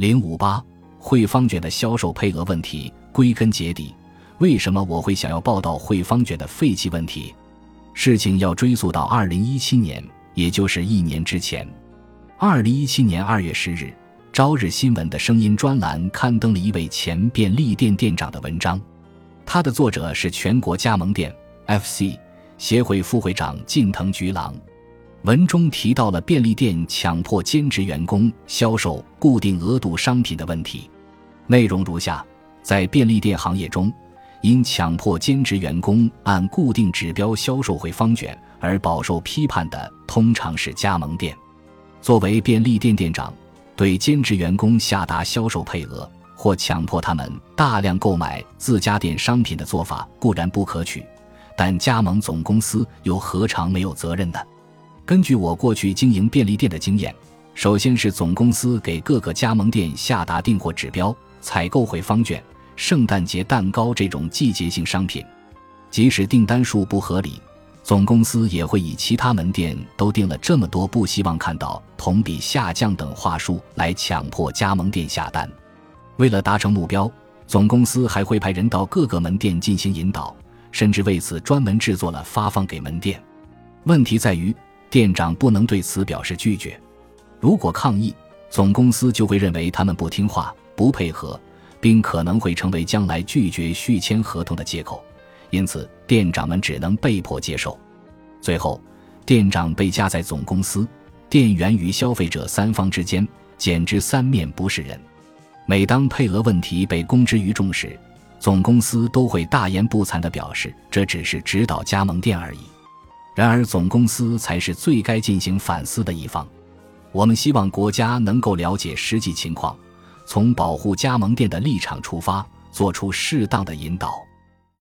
零五八汇方卷的销售配额问题，归根结底，为什么我会想要报道汇方卷的废弃问题？事情要追溯到二零一七年，也就是一年之前。二零一七年二月十日，《朝日新闻》的声音专栏刊登了一位前便利店店长的文章，他的作者是全国加盟店 （FC） 协会副会长近藤菊郎。文中提到了便利店强迫兼职员工销售固定额度商品的问题，内容如下：在便利店行业中，因强迫兼职员工按固定指标销售回方卷而饱受批判的，通常是加盟店。作为便利店店长，对兼职员工下达销售配额或强迫他们大量购买自家店商品的做法固然不可取，但加盟总公司又何尝没有责任呢？根据我过去经营便利店的经验，首先是总公司给各个加盟店下达订货指标，采购回方卷、圣诞节蛋糕这种季节性商品，即使订单数不合理，总公司也会以其他门店都订了这么多，不希望看到同比下降等话术来强迫加盟店下单。为了达成目标，总公司还会派人到各个门店进行引导，甚至为此专门制作了发放给门店。问题在于。店长不能对此表示拒绝，如果抗议，总公司就会认为他们不听话、不配合，并可能会成为将来拒绝续签合同的借口。因此，店长们只能被迫接受。最后，店长被夹在总公司、店员与消费者三方之间，简直三面不是人。每当配额问题被公之于众时，总公司都会大言不惭地表示，这只是指导加盟店而已。然而，总公司才是最该进行反思的一方。我们希望国家能够了解实际情况，从保护加盟店的立场出发，做出适当的引导。